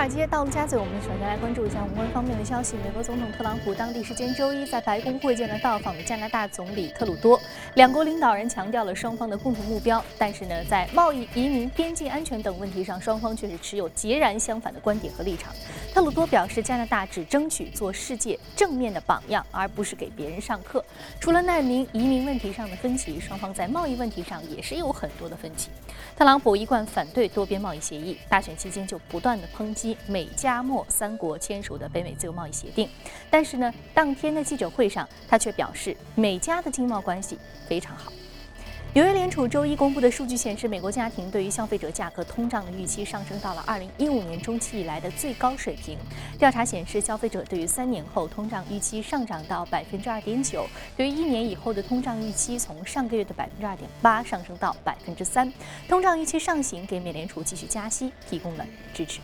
华尔街到陆家嘴，我们首先来关注一下宏观方面的消息。美国总统特朗普当地时间周一在白宫会见了到访的加拿大总理特鲁多，两国领导人强调了双方的共同目标。但是呢，在贸易、移民、边境安全等问题上，双方却是持有截然相反的观点和立场。特鲁多表示，加拿大只争取做世界正面的榜样，而不是给别人上课。除了难民、移民问题上的分歧，双方在贸易问题上也是有很多的分歧。特朗普一贯反对多边贸易协议，大选期间就不断的抨击美加墨三国签署的北美自由贸易协定。但是呢，当天的记者会上，他却表示美加的经贸关系非常好。纽约联储周一公布的数据显示，美国家庭对于消费者价格通胀的预期上升到了2015年中期以来的最高水平。调查显示，消费者对于三年后通胀预期上涨到百分之二点九，对于一年以后的通胀预期从上个月的百分之二点八上升到百分之三。通胀预期上行给美联储继续加息提供了支持。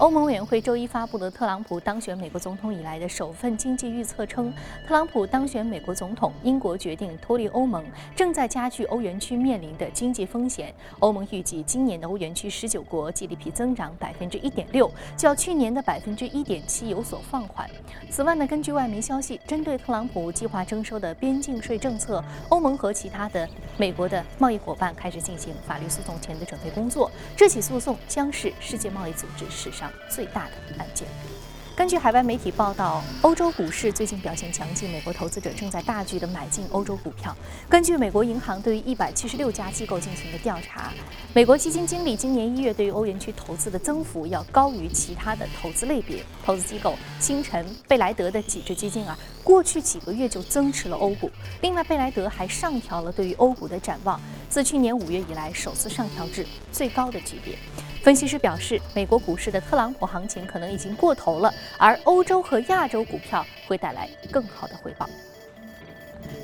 欧盟委员会周一发布的特朗普当选美国总统以来的首份经济预测称，特朗普当选美国总统，英国决定脱离欧盟，正在加剧欧元区面临的经济风险。欧盟预计今年的欧元区十九国 GDP 增长百分之一点六，较去年的百分之一点七有所放缓。此外呢，根据外媒消息，针对特朗普计划征收的边境税政策，欧盟和其他的美国的贸易伙伴开始进行法律诉讼前的准备工作。这起诉讼将是世界贸易组织史上。最大的案件。根据海外媒体报道，欧洲股市最近表现强劲，美国投资者正在大举的买进欧洲股票。根据美国银行对于一百七十六家机构进行的调查，美国基金经理今年一月对于欧元区投资的增幅要高于其他的投资类别。投资机构星辰、贝莱德的几只基金啊，过去几个月就增持了欧股。另外，贝莱德还上调了对于欧股的展望，自去年五月以来首次上调至最高的级别。分析师表示，美国股市的特朗普行情可能已经过头了，而欧洲和亚洲股票会带来更好的回报。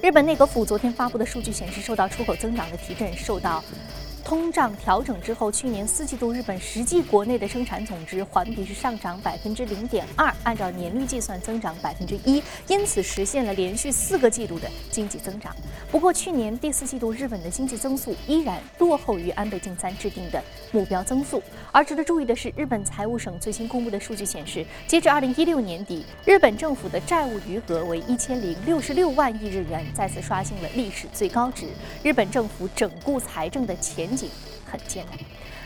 日本内阁府昨天发布的数据显示，受到出口增长的提振，受到。通胀调整之后，去年四季度日本实际国内的生产总值环比是上涨百分之零点二，按照年率计算增长百分之一，因此实现了连续四个季度的经济增长。不过，去年第四季度日本的经济增速依然落后于安倍晋三制定的目标增速。而值得注意的是，日本财务省最新公布的数据显示，截至二零一六年底，日本政府的债务余额为一千零六十六万亿日元，再次刷新了历史最高值。日本政府整固财政的前景很艰难。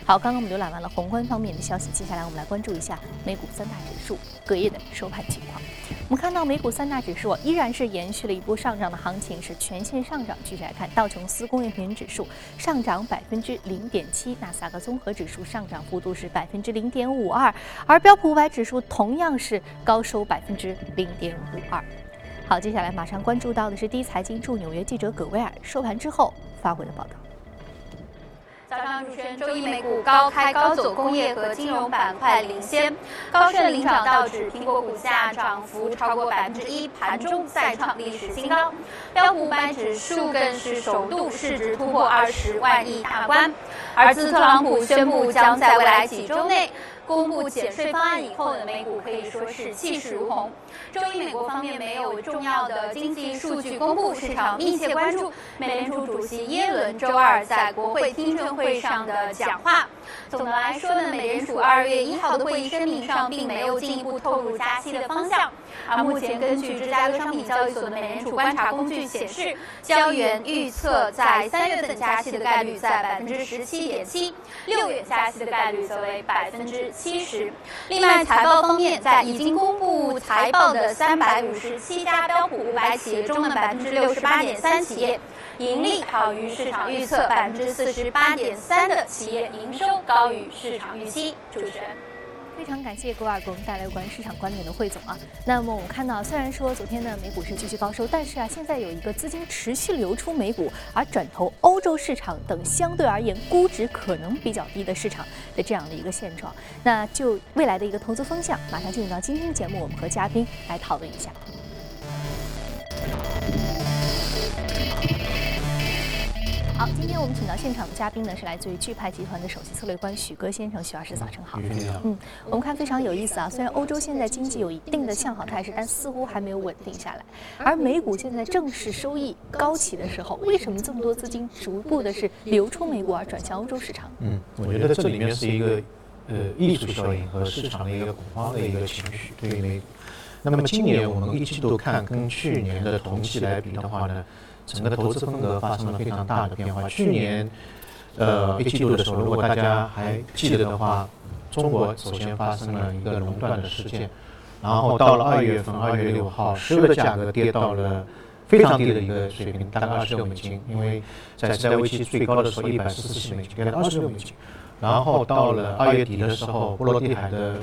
好，刚刚我们浏览完了宏观方面的消息，接下来我们来关注一下美股三大指数隔夜的收盘情况。我们看到美股三大指数依然是延续了一波上涨的行情，是全线上涨。具体来看，道琼斯工业平均指数上涨百分之零点七，纳斯达克综合指数上涨幅度是百分之零点五二，而标普五百指数同样是高收百分之零点五二。好，接下来马上关注到的是第一财经驻纽约记者葛威尔收盘之后发回的报道。早上主持人，周一美股高开高走，工业和金融板块领先，高盛领涨道指，苹果股价涨幅超过百分之一，盘中再创历史新高。标普五百指数更是首度市值突破二十万亿大关。而自特朗普宣布将在未来几周内。公布减税方案以后的美股可以说是气势如虹。周一，美国方面没有重要的经济数据公布，市场密切关注美联储主席耶伦周二在国会听证会上的讲话。总的来说呢，美联储二月一号的会议声明上并没有进一步透露加息的方向。而目前根据芝加哥商品交易所的美联储观察工具显示，交易员预测在三月份加息的概率在百分之十七点七，六月加息的概率则为百分之。七十。另外，财报方面，在已经公布财报的三百五十七家标普五百企业中的百分之六十八点三企业盈利好于市场预测，百分之四十八点三的企业营收高于市场预期。主持人。非常感谢格尔给我们带来关于市场观点的汇总啊。那么我们看到，虽然说昨天的美股是继续高收，但是啊，现在有一个资金持续流出美股，而转投欧洲市场等相对而言估值可能比较低的市场的这样的一个现状。那就未来的一个投资方向，马上进入到今天的节目，我们和嘉宾来讨论一下。好，今天我们请到现场的嘉宾呢，是来自于钜派集团的首席策略官许戈先生。许老师，早晨好。嗯，我们看非常有意思啊。虽然欧洲现在经济有一定的向好态势，但似乎还没有稳定下来。而美股现在正是收益高起的时候，为什么这么多资金逐步的是流出美股而转向欧洲市场？嗯，我觉得这里面是一个呃艺术效应和市场的一个恐慌的一个情绪对于美股。那么今年我们一季度看跟去年的同期来比的话呢，整个投资风格发生了非常大的变化。去年，呃一季度的时候，如果大家还记得的话，中国首先发生了一个垄断的事件，然后到了二月份，二月六号，石油的价格跌到了非常低的一个水平，大概二十六美金，因为在石油危机最高的时候一百四十七美金，跌到二十六美金。然后到了二月底的时候，波罗的海的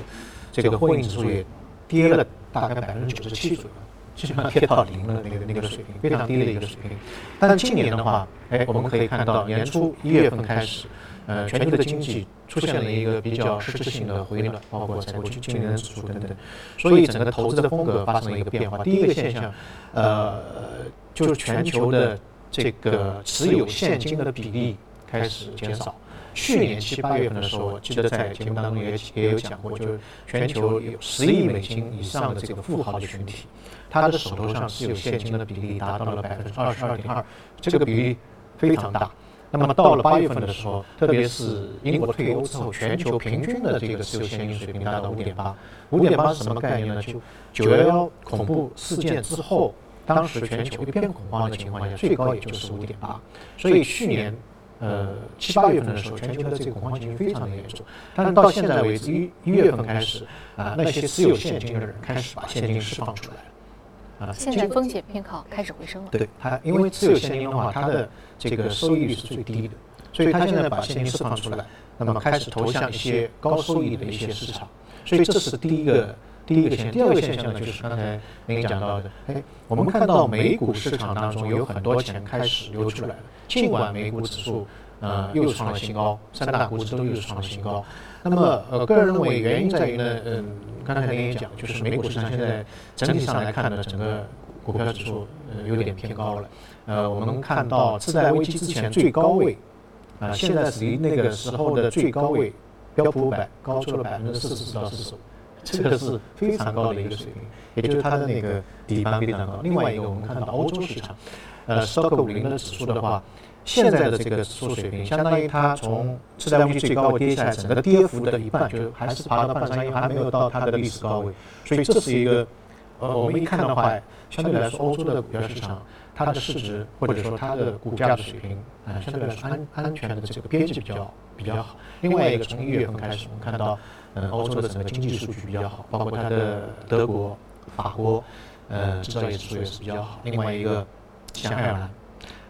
这个货运指数也跌了大概百分之九十七左右，基本上跌到零了那个那个水平，非常低的一个水平。但是今年的话，哎，我们可以看到年初一月份开始，呃，全球的经济出现了一个比较实质性的回暖，包括采购经经理人指数等等，所以整个投资的风格发生了一个变化。第一个现象，呃，就是全球的这个持有现金的比例开始减少。去年七八月份的时候，我记得在节目当中也也有讲过，就是全球有十亿美金以上的这个富豪的群体，他的手头上持有现金的比例达到了百分之二十二点二，这个比例非常大。那么到了八月份的时候，特别是英国退欧之后，全球平均的这个持有现金水平达到五点八。五点八是什么概念呢？就九幺幺恐怖事件之后，当时全球一片恐慌的情况下，最高也就是五点八。所以去年。呃，七八月份的时候，全球的这个恐慌情绪非常的严重。但是到现在为止，一一月份开始，啊，那些持有现金的人开始把现金释放出来了。啊，现在风险偏好开始回升了。对，它因为持有现金的话，它的这个收益率是最低的，所以它现在把现金释放出来，那么开始投向一些高收益的一些市场。所以这是第一个第一个现象。第二个现象呢，就是刚才您讲到的，哎，我们看到美股市场当中有很多钱开始流出来了。尽管美股指数呃又创了新高，三大股指都又创了新高，那么呃个人认为原因在于呢，嗯，刚才您也讲，就是美股市场现在整体上来看呢，整个股票指数呃有点偏高了。呃，我们看到次贷危机之前最高位，啊，现在是离那个时候的最高位标普五百高出了百分之四十到四十五，这个是非常高的一个水平，也就是它的那个底盘非常高。另外一个，我们看到欧洲市场。呃，斯托克五零的指数的话，现在的这个指数水平，相当于它从次贷危机最高位跌下来，整个跌幅的一半，就还是爬到半山腰，还没有到它的历史高位。所以这是一个，呃，我们一看的话，相对来说，欧洲的股票市场，它的市值或者说它的股价的水平，啊，相对来说安安全的这个边际比较比较好。另外一个，从一月份开始，我们看到，嗯，欧洲的整个经济数据比较好，包括它的德国、法国，呃，制造业指数也是比较好。另外一个。像爱尔兰，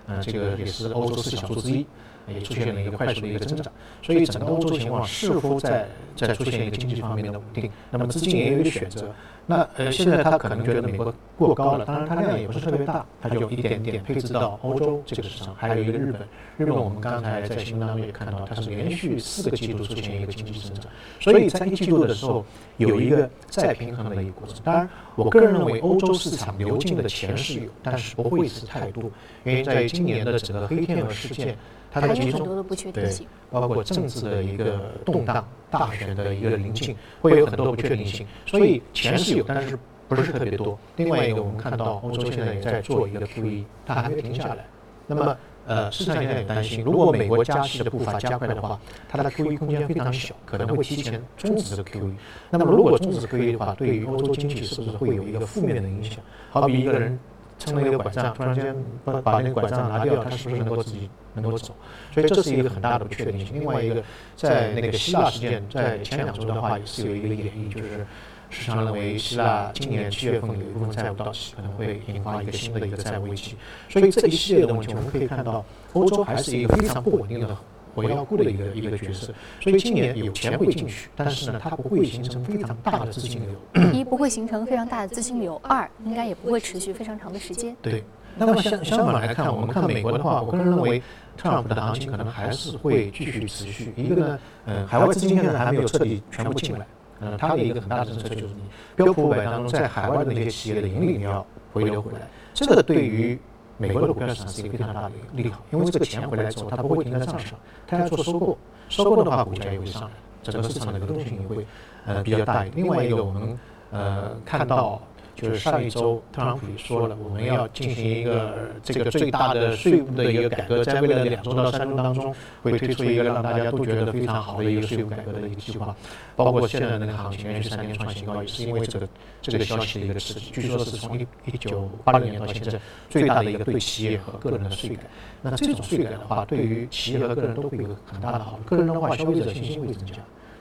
嗯，这个也是欧洲四小洲之一，也出现了一个快速的一个增长，所以整个欧洲情况似乎在在出现一个经济方面的稳定，那么资金也有一个选择。那呃，现在他可能觉得美国过高了，当然它量也不是特别大，他就一点点配置到欧洲这个市场，还有一个日本。日本我们刚才在新闻当中也看到，它是连续四个季度出现一个经济增长，所以在一季度的时候有一个再平衡的一个过程。当然，我个人认为欧洲市场流进的钱是有，但是不会是太多，原因在于今年的整个黑天鹅事件。它的集中对，包括政治的一个动荡、大选的一个临近，会有很多不确定性。所以钱是有，但是不是特别多。另外一个，我们看到欧洲现在也在做一个 QE，它还没停下来。那么，呃，市场现在也担心，如果美国加息的步伐加快的话，它的 QE 空间非常小，可能会提前终止这个 QE。那么，如果终止 QE 的话，对于欧洲经济是不是会有一个负面的影响？好比一个人。撑了一个拐杖，突然间把把那个拐杖拿掉，他是不是能够自己能够走？所以这是一个很大的不确定性。另外一个，在那个希腊事件在前两周的话，也是有一个演绎，就是市场认为希腊今年七月份有一部分债务到期，可能会引发一个新的一个债务危机。所以这一系列的问题，我们可以看到，欧洲还是一个非常不稳定的。我要顾的一个一个角色，所以今年有钱会进去，但是呢，它不会形成非常大的资金流。一不会形成非常大的资金流，二应该也不会持续非常长的时间。对。那么相相反来看，我们看美国的话，我个人认为，特朗普的行情可能还是会继续持续。一个呢，嗯，海外资金现在还没有彻底全部进来，嗯，它的一个很大的政策就是你标普五百当中在海外的那些企业的盈利你要回流回来，这个对于。美国的股票市场是一个非常大的利好，因为这个钱回来之后，它不会停在账上，它要做收购，收购的话股价也会上来，整个市场的流动性也会呃比较大一点。另外一个，我们呃看到就是上一周特朗普也说了，我们要进行一个这个最大的税务的一个改革，在未来的两周到三周当中，会推出一个让大家都觉得非常好的一个税务改革的一个计划。包括现在的那个行情连续三年创新高，也是因为这个这个消息的一个刺激。据说是从一一九八六年到现在最大的一个对企业和个人的税改。那这种税改的话，对于企业和个人都会有很大的好处。个人的话，消费者信心会增加。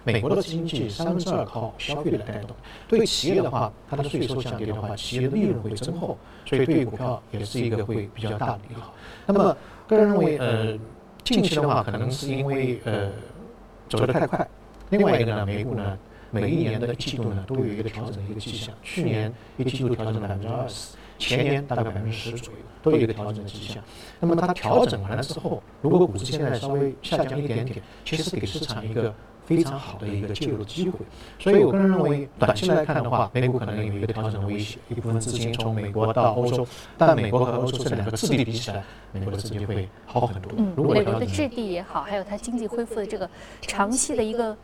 美国的经济三分之二靠消费来带动，对企业的话，它的税收降低的话，企业的利润会增厚，所以对于股票也是一个会比较大的利好。那么个人认为，呃，近期的话，可能是因为呃走得太快。另外一个呢，美股呢，每一年的季度呢，都有一个调整的一个迹象。去年一季度调整了百分之二十，前年大概百分之十左右，都有一个调整的迹象。那么它调整完了之后，如果股市现在稍微下降一点点，其实给市场一个。非常好的一个介入的机会，所以我个人认为，短期来看的话，美股可能有一个调整的威胁，一部分资金从美国到欧洲，但美国和欧洲这两个质地比起来，美国的资金会好很多。嗯，美国的质地也好，还有它经济恢复的这个长期的一个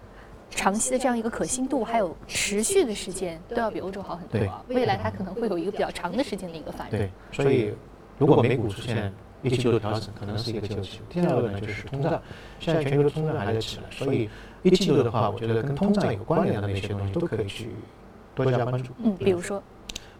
长期的这样一个可信度，还有持续的时间，都要比欧洲好很多。对，未来它可能会有一个比较长的时间的一个反应。对，所以如果美股出现一季度的调整，可能是一个救急。第二个呢，就是通胀，现在全球的通胀还在起来，所以。一季度的话，我觉得跟通胀有关联的那些东西都可以去多加关注。嗯，比如说，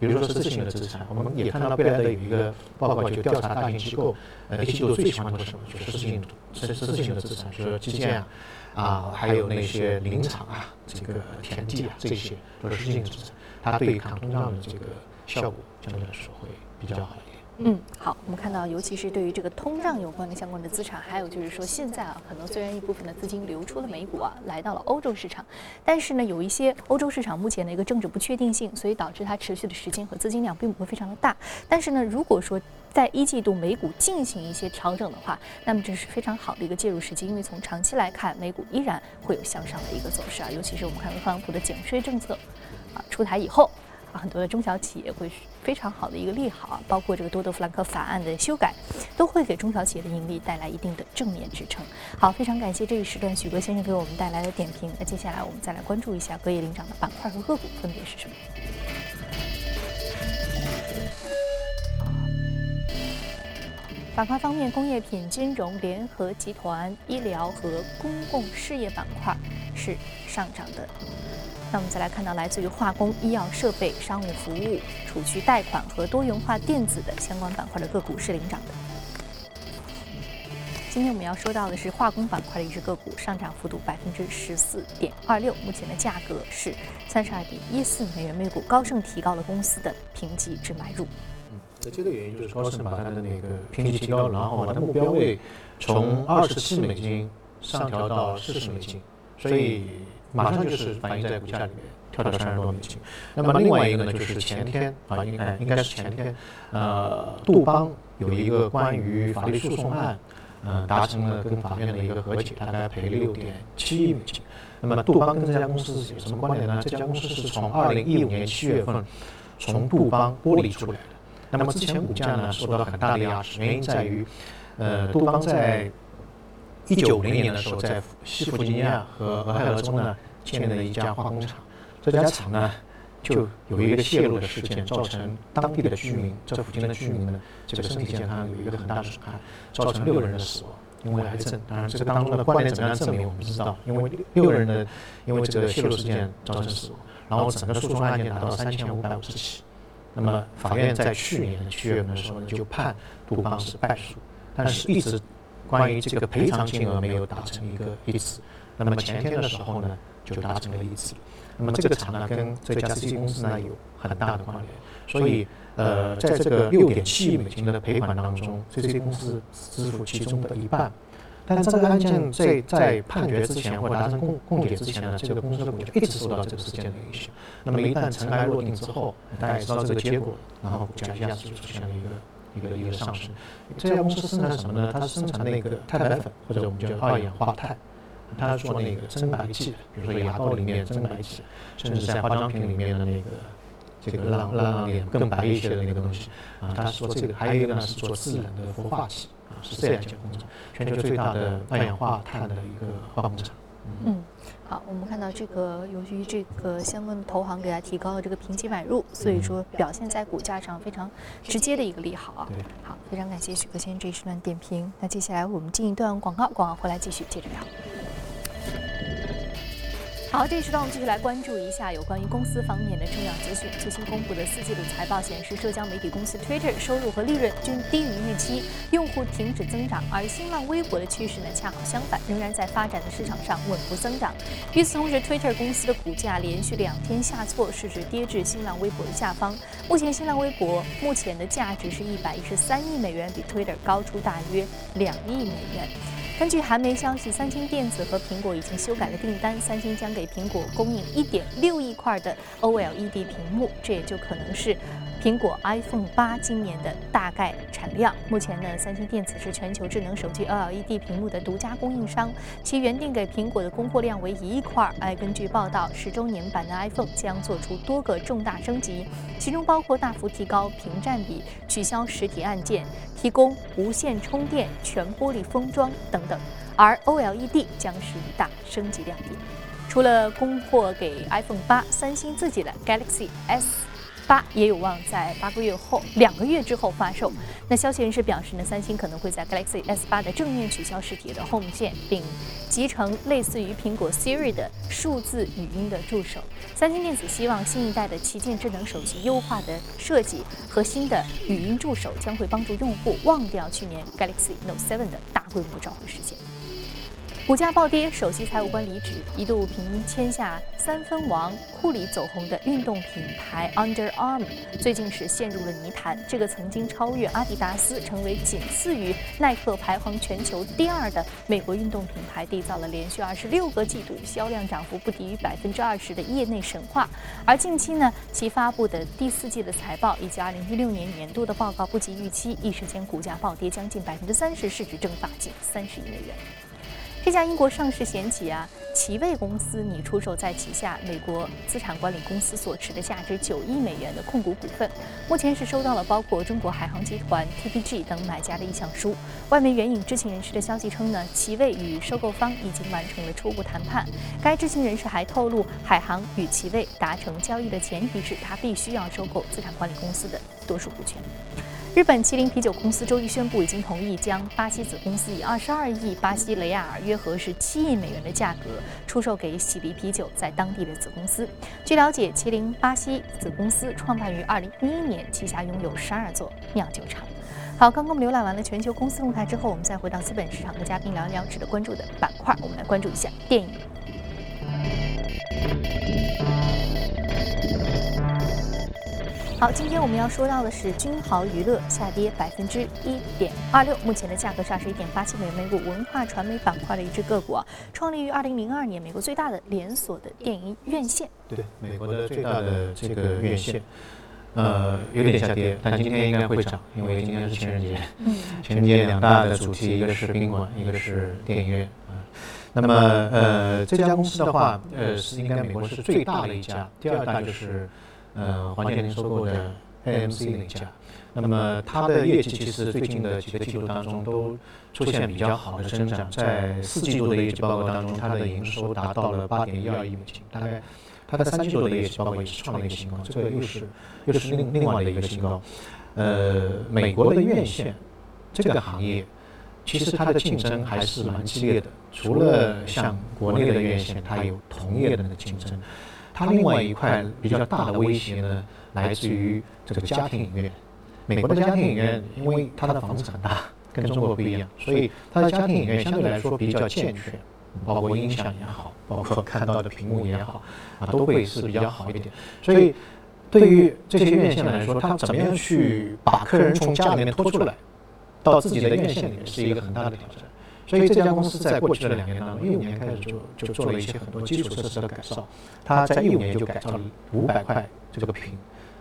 比如说实质性的资产，我们也看到贝莱德有一个报告，就调查大型机构，呃，一季度最喜欢做什么？就实质性、实实质性的资产，比如说基建啊，啊，还有那些林场啊，这个田地啊，这些都是实质性的资产，它对于抗通胀的这个效果相对来说会比较好。嗯，好，我们看到，尤其是对于这个通胀有关的相关的资产，还有就是说，现在啊，可能虽然一部分的资金流出了美股啊，来到了欧洲市场，但是呢，有一些欧洲市场目前的一个政治不确定性，所以导致它持续的时间和资金量并不会非常的大。但是呢，如果说在一季度美股进行一些调整的话，那么这是非常好的一个介入时机，因为从长期来看，美股依然会有向上的一个走势啊，尤其是我们看到特朗普的减税政策啊出台以后。很多的中小企业会非常好的一个利好，包括这个多德弗兰克法案的修改，都会给中小企业的盈利带来一定的正面支撑。好，非常感谢这一时段许哥先生给我们带来的点评。那接下来我们再来关注一下隔夜领涨的板块和个股分别是什么。板块方面，工业品、金融、联合集团、医疗和公共事业板块是上涨的。那我们再来看到来自于化工、医药设备、商务服务、储蓄贷款和多元化电子的相关板块的个股是领涨的。今天我们要说到的是化工板块的一只个股，上涨幅度百分之十四点二六，目前的价格是三十二点一四美元每股。高盛提高了公司的评级至买入。嗯，那这个原因就是高盛把它的那个评级提高，然后把它目标位从二十七美金上调到四十美金，所以。马上就是反映在股价里面，跳到三十多美金。那么另外一个呢，就是前天啊，应该应该是前天，呃，杜邦有一个关于法律诉讼案，呃，达成了跟法院的一个和解，大概赔六点七亿美金。那么杜邦跟这家公司有什么关联呢？这家公司是从二零一五年七月份从杜邦剥离出来的。那么之前股价呢受到了很大的压制，原因在于，呃，杜邦在一九五零年的时候，在西弗吉尼亚和俄亥俄州呢建立了一家化工厂。这家厂呢就有一个泄露的事件，造成当地的居民，这附近的居民呢，这个身体健康有一个很大的损害，造成六个人的死亡，因为癌症。当然，这个当中的关联怎么样证明我们不知道，因为六个人的因为这个泄露事件造成死亡，然后整个诉讼案件达到三千五百五十起。那么法院在去年七月份的时候呢，就判杜邦是败诉，但是一直。关于这个赔偿金额没有达成一个一致，那么前天的时候呢，就达成了一致。那么这个厂呢，跟这家 C 公司呢有很大的关联，所以呃，在这个六点七亿美金的赔款当中，C C 公司支付其中的一半。但这个案件在在判决之前或达成共共解之前呢，这个公司的股价一直受到这个事件的影响。那么一旦尘埃落定之后，大家也知道这个结果，然后股价一下子就出现了一个。一个一个上市，这家公司生产什么呢？它生产那个钛白粉，或者我们叫二氧化钛。它做那个增白剂，比如说牙膏里面增白剂，甚至在化妆品里面的那个这个让让脸更白一些的那个东西啊。它是做这个，还有一个呢是做自然的氟化剂啊，是这样一家工厂，全球最大的二氧化碳的一个化工厂。嗯。好，我们看到这个，由于这个相关的投行给它提高了这个评级买入，所以说表现在股价上非常直接的一个利好啊。好，非常感谢许哥先生这一时段点评。那接下来我们进一段广告，广告回来继续接着聊。好，这一时段我们继续来关注一下有关于公司方面的重要资讯。最新公布的四季度财报显示，社交媒体公司 Twitter 收入和利润均低于预期，用户停止增长。而新浪微博的趋势呢，恰好相反，仍然在发展的市场上稳步增长。与此同时，Twitter 公司的股价连续两天下挫，市值跌至新浪微博的下方。目前，新浪微博目前的价值是一百一十三亿美元，比 Twitter 高出大约两亿美元。根据韩媒消息，三星电子和苹果已经修改了订单，三星将给苹果供应1.6亿块的 OLED 屏幕，这也就可能是。苹果 iPhone 八今年的大概产量，目前呢，三星电子是全球智能手机 OLED 屏幕的独家供应商，其原定给苹果的供货量为一亿块。哎，根据报道，十周年版的 iPhone 将做出多个重大升级，其中包括大幅提高屏占比、取消实体按键、提供无线充电、全玻璃封装等等，而 OLED 将是一大升级亮点。除了供货给 iPhone 八，三星自己的 Galaxy S。八也有望在八个月后、两个月之后发售。那消息人士表示呢，三星可能会在 Galaxy S 八的正面取消实体的 Home 键，并集成类似于苹果 Siri 的数字语音的助手。三星电子希望新一代的旗舰智能手机优化的设计和新的语音助手将会帮助用户忘掉去年 Galaxy Note 7的大规模召回事件。股价暴跌，首席财务官离职，一度凭签下三分王库里走红的运动品牌 Under Armour，最近是陷入了泥潭。这个曾经超越阿迪达斯，成为仅次于耐克排行全球第二的美国运动品牌，缔造了连续二十六个季度销量涨幅不低于百分之二十的业内神话。而近期呢，其发布的第四季的财报以及二零一六年年度的报告不及预期，一时间股价暴跌将近百分之三十，市值蒸发近三十亿美元。这家英国上市险企啊，奇卫公司拟出售在旗下美国资产管理公司所持的价值九亿美元的控股股份。目前是收到了包括中国海航集团、TPG 等买家的意向书。外媒援引知情人士的消息称呢，奇卫与收购方已经完成了初步谈判。该知情人士还透露，海航与奇卫达成交易的前提是他必须要收购资产管理公司的多数股权。日本麒麟啤酒公司周一宣布，已经同意将巴西子公司以二十二亿巴西雷亚尔（约合是七亿美元）的价格出售给喜力啤酒在当地的子公司。据了解，麒麟巴西子公司创办于二零一一年，旗下拥有十二座酿酒厂。好，刚刚我们浏览完了全球公司动态之后，我们再回到资本市场和嘉宾聊一聊值得关注的板块。我们来关注一下电影。好，今天我们要说到的是君豪娱乐下跌百分之一点二六，目前的价格是二十一点八七美元每股。文化传媒板块的一只个股啊，创立于二零零二年，美国最大的连锁的电影院线。对，美国的最大的这个院线，呃，有点下跌，但今天应该会涨，因为今天是情人节。嗯。情人节两大的主题，一个是宾馆，一个是电影院啊。那么，呃，这家公司的话，呃，是应该美国是最大的一家，第二大就是。呃，黄健林收购的 AMC 那家，那么它的业绩其实最近的几个季度当中都出现比较好的增长，在四季度的业绩报告当中，它的营收达到了八点一二亿美金，大概它的三季度的业绩报告也是创了一个新高，这个又是又是另另外的一个新高。呃，美国的院线这个行业，其实它的竞争还是蛮激烈的，除了像国内的院线，它有同业的那个竞争。它另外一块比较大的威胁呢，来自于这个家庭影院。美国的家庭影院，因为它的房子很大，跟中国不一样，所以它的家庭影院相对来说比较健全，包括音响也好，包括看到的屏幕也好，啊，都会是比较好一点。所以，对于这些院线来说，它怎么样去把客人从家里面拖出来，到自己的院线里面，是一个很大的挑战。所以这家公司在过去的两年当中，一五年开始就就做了一些很多基础设施的改造。它在一五年就改造了五百块这个屏，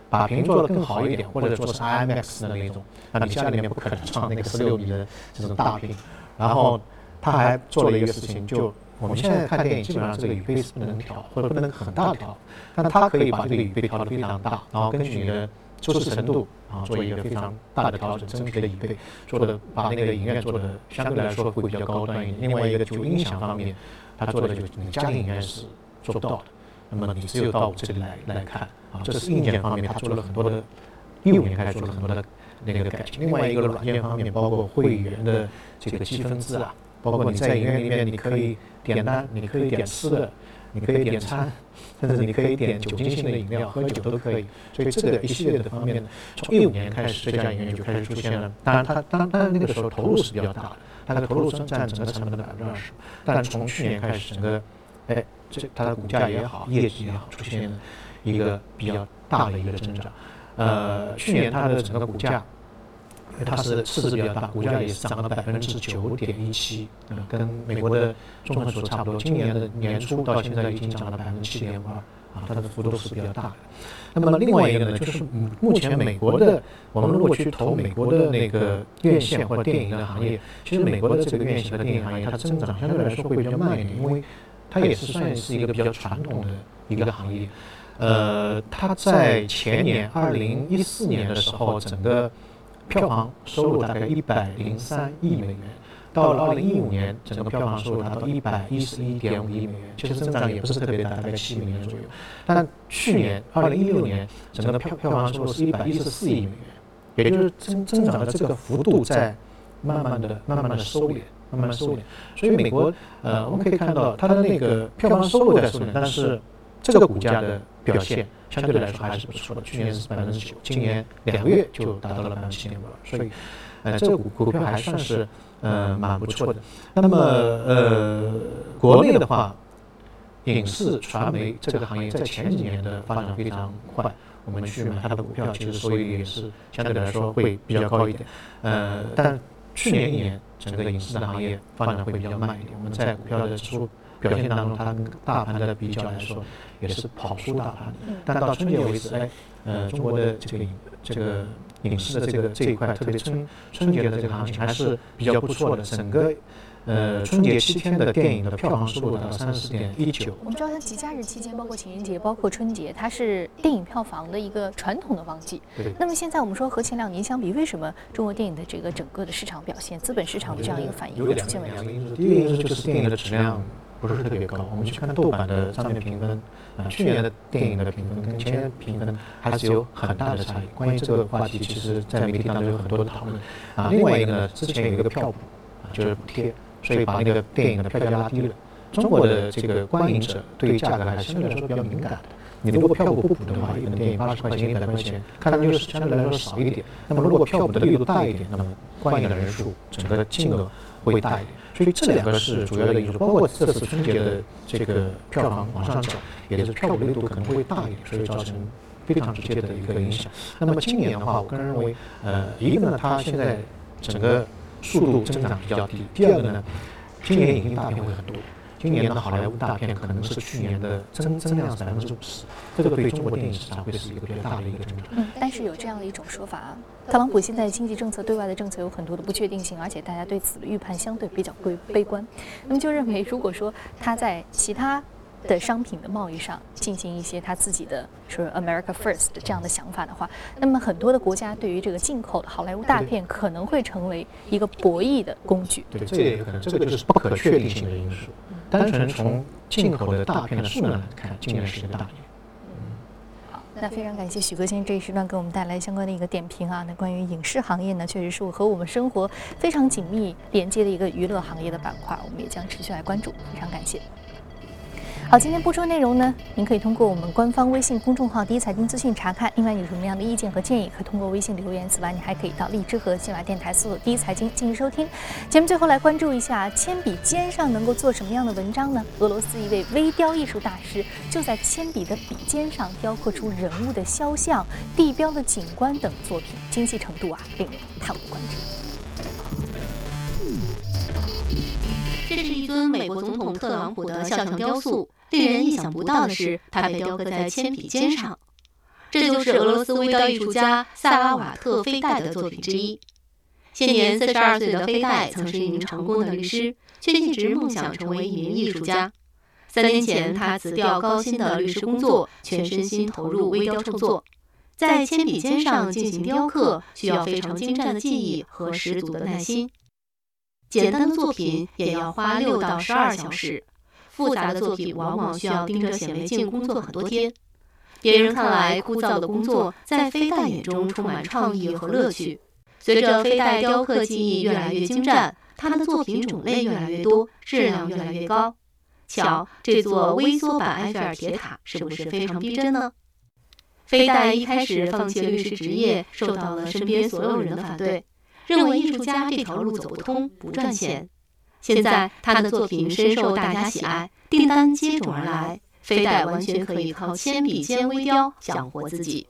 把屏做得更好一点，或者做是 IMAX 的那种。那你家里面不可能装那个十六米的这种大屏。然后他还做了一个事情，就我们现在看电影基本上这个语背是不能调，或者不能很大调，但它可以把这个语背调得非常大，然后根据你的舒适程度啊做一个非常大的调整，真皮的椅背做的把那个影院做的相对来说会比较高端一点。另外一个就音响方面，他做的就你家庭影院是做不到的，那么你只有到我这里来来看啊，这是硬件方面，他做了很多的，一五年开始做了很多的那个改进。另外一个软件方面，包括会员的这个积分制啊，包括你在影院里面你可以点单，你可以点吃的。你可以点餐，甚至你可以点酒精性的饮料，喝酒都可以。所以这个一系列的方面，从一五年开始，这家影院就开始出现了。当然，它当当然那个时候投入是比较大的，它的投入占占整个成本的百分之二十。但从去年开始，整个哎，这它的股价也好，业绩也好，出现了一个比较大的一个增长。呃，去年它的整个股价。因为它是市值比较大，股价也是涨了百分之九点一七，嗯，跟美国的综合指差不多。今年的年初到现在已经涨了百分之七点五二，啊，它的幅度是比较大的。那么另外一个呢，就是目前美国的，我们如果去投美国的那个院线或电影的行业，其实美国的这个院线和电影行业，它增长相对来说会比较慢一点，因为它也是算是一个比较传统的一个行业。呃，它在前年二零一四年的时候，整个票房收入大概一百零三亿美元，到了二零一五年，整个票房收入达到一百一十一点五亿美元，其实增长也不是特别大，大概七美元左右。但去年二零一六年，整个票票房收入是一百一十四亿美元，也就是增增长的这个幅度在慢慢的、慢慢的收敛，慢慢收敛。所以美国，呃，我们可以看到它的那个票房收入在收敛，但是这个股价的表现。相对来说还是不错的，去年是百分之九，今年两个月就达到了百分之七点五所以，呃，这个股股票还算是呃蛮不错的。那么呃，国内的话，影视传媒这个行业在前几年的发展非常快，我们去买它的股票，其实收益率也是相对来说会比较高一点。呃，但去年一年整个影视的行业发展会比较慢一点，我们在股票的指数。表现当中，它跟大盘的比较来说，也是跑输大盘的。但到春节为止，哎，呃，中国的这个这个影视的这个这一块，特别春春节的这个行情还是比较不错的。整个呃春节七天的电影的票房收入达到三十点一九。我们知道，它节假日期间，包括情人节，包括春节，它是电影票房的一个传统的旺季。对。那么现在我们说和前两年相比，为什么中国电影的这个整个的市场表现、资本市场的这样一个反应会出现问题？第一个因素就是电影的质量。不是特别高，我们去看豆瓣的上面评分，啊，去年的电影的评分跟前年评分还是有很大的差异。关于这个话题，其实在媒体当中有很多的讨论。啊，另外一个呢，之前有一个票补，啊，就是补贴，所以把那个电影的票价拉低了。中国的这个观影者对价格还是相对来说比较敏感的。你如果票补不补的话，一本电影八十块钱、一百块钱，看上去相对来说少一点。那么如果票补的力度大一点，那么观影的人数、整个金额会大一点。所以这两个是主要的因素，包括这次春节的这个票房往上涨，也就是票补力度可能会大一点，所以造成非常直接的一个影响。那么今年的话，我个人认为，呃，一个呢，它现在整个速度增长比较低；第二个呢，今年引进大片会很多。今年的好莱坞大片可能是去年的增增量是百分之五十，这个对中国电影市场会是一个比较大的一个增长。嗯，但是有这样的一种说法啊，特朗普现在经济政策对外的政策有很多的不确定性，而且大家对此的预判相对比较悲悲观。那么就认为，如果说他在其他的商品的贸易上进行一些他自己的说 America First 这样的想法的话，那么很多的国家对于这个进口的好莱坞大片可能会成为一个博弈的工具。对，这也有可能，这个就是不可确定性的因素。单纯从进口的大片的数量来看，今年是一个大年。好，那非常感谢许哥先生这一时段给我们带来相关的一个点评啊。那关于影视行业呢，确实是和我们生活非常紧密连接的一个娱乐行业的板块，我们也将持续来关注。非常感谢。好，今天播出内容呢，您可以通过我们官方微信公众号“第一财经资讯”查看。另外，有什么样的意见和建议，可以通过微信留言。此外，你还可以到荔枝和喜马电台搜索“第一财经”进行收听。节目最后来关注一下，铅笔尖上能够做什么样的文章呢？俄罗斯一位微雕艺术大师就在铅笔的笔尖上雕刻出人物的肖像、地标的景观等作品，精细程度啊，令人叹为观止。这是一尊美国总统特朗普的肖像雕塑。令人意想不到的是，它被雕刻在铅笔尖上。这就是俄罗斯微雕艺术家萨拉瓦特·菲代的作品之一。现年四十二岁的菲代曾是一名成功的律师，却一直梦想成为一名艺术家。三年前，他辞掉高薪的律师工作，全身心投入微雕创作。在铅笔尖上进行雕刻，需要非常精湛的技艺和十足的耐心。简单的作品也要花六到十二小时，复杂的作品往往需要盯着显微镜工作很多天。别人看来枯燥的工作，在飞代眼中充满创意和乐趣。随着飞代雕刻技艺越来越精湛，他们的作品种类越来越多，质量越来越高。瞧，这座微缩版埃菲尔铁塔是不是非常逼真呢？飞代一开始放弃律师职业，受到了身边所有人的反对，认为艺术家这条路走不通，不赚钱。现在他的作品深受大家喜爱，订单接踵而来。飞代完全可以靠铅笔尖微雕养活自己。